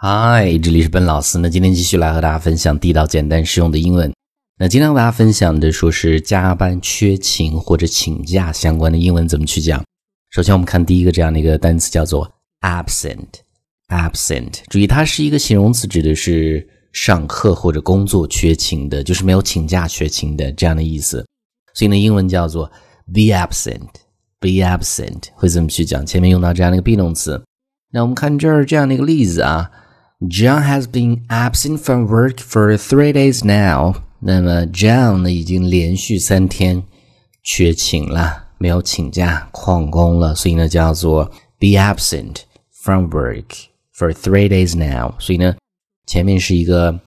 嗨，这里是本老师。那今天继续来和大家分享地道、简单、实用的英文。那今天和大家分享的说是加班、缺勤或者请假相关的英文怎么去讲。首先，我们看第一个这样的一个单词叫做 absent。absent，注意它是一个形容词，指的是上课或者工作缺勤的，就是没有请假缺勤的这样的意思。所以呢，英文叫做 be absent。be absent 会怎么去讲？前面用到这样的一个 be 动词。那我们看这儿这样的一个例子啊。John has been absent from work for three days now。那么 John 呢，已经连续三天缺勤了，没有请假旷工了，所以呢叫做 be absent from work for three days now。所以呢，前面是一个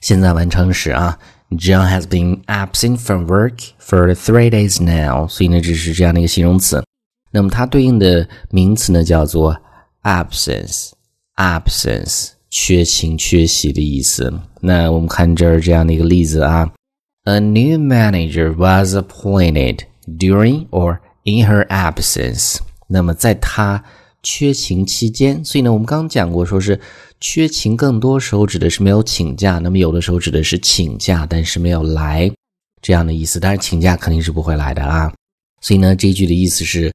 现在完成时啊。John has been absent from work for three days now。所以呢，这是这样的一个形容词。那么它对应的名词呢叫做 absence。absence 缺勤缺席的意思。那我们看这儿这样的一个例子啊，A new manager was appointed during or in her absence。那么在她缺勤期间，所以呢，我们刚讲过，说是缺勤更多时候指的是没有请假，那么有的时候指的是请假但是没有来这样的意思。当然，请假肯定是不会来的啊。所以呢，这句的意思是，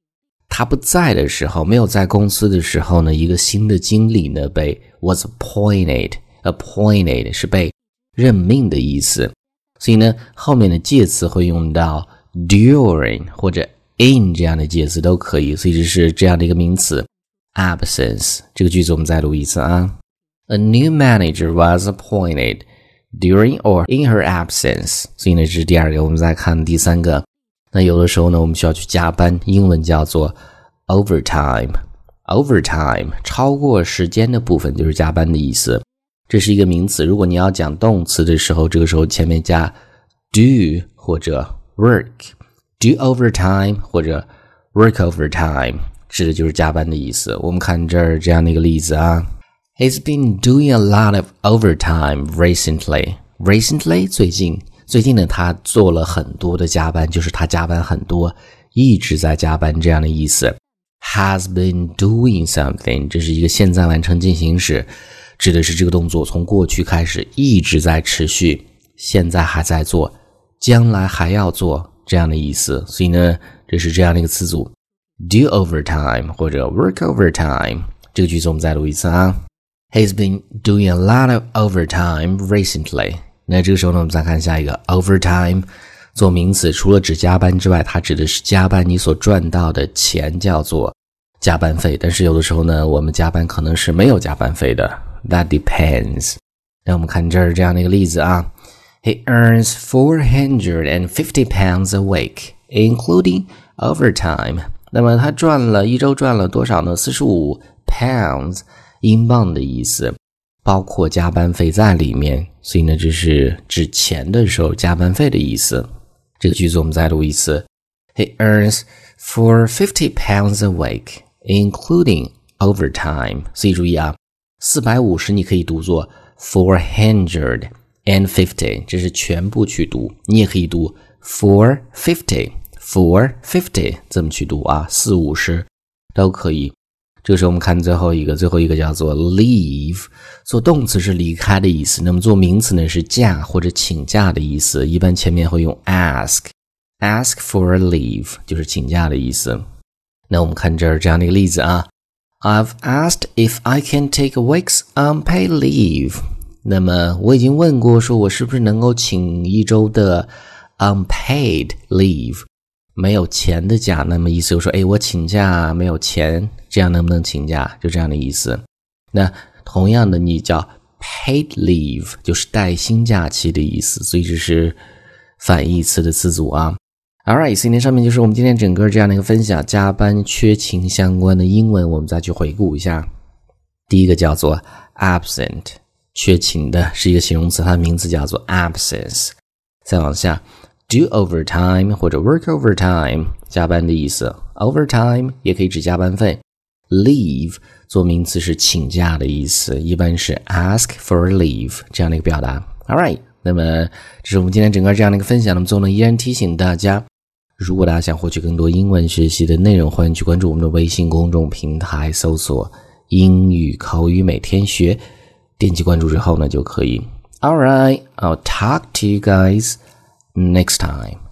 他不在的时候，没有在公司的时候呢，一个新的经理呢被。Was appointed. Appointed 是被任命的意思，所以呢，后面的介词会用到 during 或者 in 这样的介词都可以，所以这是这样的一个名词 absence。这个句子我们再读一次啊。A new manager was appointed during or in her absence。所以呢，这是第二个。我们再看第三个。那有的时候呢，我们需要去加班，英文叫做 overtime。Overtime 超过时间的部分就是加班的意思，这是一个名词。如果你要讲动词的时候，这个时候前面加 do 或者 work，do overtime 或者 work overtime，指的就是加班的意思。我们看这儿这样的一个例子啊，He's been doing a lot of overtime recently. Recently 最近，最近呢他做了很多的加班，就是他加班很多，一直在加班这样的意思。Has been doing something，这是一个现在完成进行时，指的是这个动作从过去开始一直在持续，现在还在做，将来还要做这样的意思。所以呢，这是这样的一个词组：do overtime 或者 work overtime。这个句子我们再读一次啊。He's been doing a lot of overtime recently。那这个时候呢，我们再看下一个 overtime。做名词，除了指加班之外，它指的是加班你所赚到的钱，叫做加班费。但是有的时候呢，我们加班可能是没有加班费的。That depends。那我们看这儿这样的一个例子啊，He earns four hundred and fifty pounds a week, including overtime。那么他赚了一周赚了多少呢？四十五 pounds，英镑的意思，包括加班费在里面。所以呢，这是指钱的时候加班费的意思。这个句子我们再读一次：He earns for fifty pounds a week, Including overtime。所以注意啊，四百五十你可以读作 four hundred and fifty，这是全部去读。你也可以读 four fifty，four fifty 这么去读啊，四五十都可以。这个时候我们看最后一个，最后一个叫做 leave，做动词是离开的意思。那么做名词呢是假或者请假的意思。一般前面会用 ask，ask for a leave 就是请假的意思。那我们看这儿这样的一个例子啊，I've asked if I can take week's unpaid leave。那么我已经问过，说我是不是能够请一周的 unpaid leave。没有钱的假，那么意思就是说，哎，我请假没有钱，这样能不能请假？就这样的意思。那同样的，你叫 paid leave，就是带薪假期的意思，所以这是反义词的词组啊。All right，今天上面就是我们今天整个这样的一个分享，加班缺勤相关的英文，我们再去回顾一下。第一个叫做 absent，缺勤的是一个形容词，它的名字叫做 absence。再往下。do overtime 或者 work overtime 加班的意思，overtime 也可以指加班费。leave 做名词是请假的意思，一般是 ask for leave 这样的一个表达。All right，那么这是我们今天整个这样的一个分享。那么最后呢，依然提醒大家，如果大家想获取更多英文学习的内容，欢迎去关注我们的微信公众平台，搜索“英语口语每天学”。点击关注之后呢就可以。All right, I'll talk to you guys next time.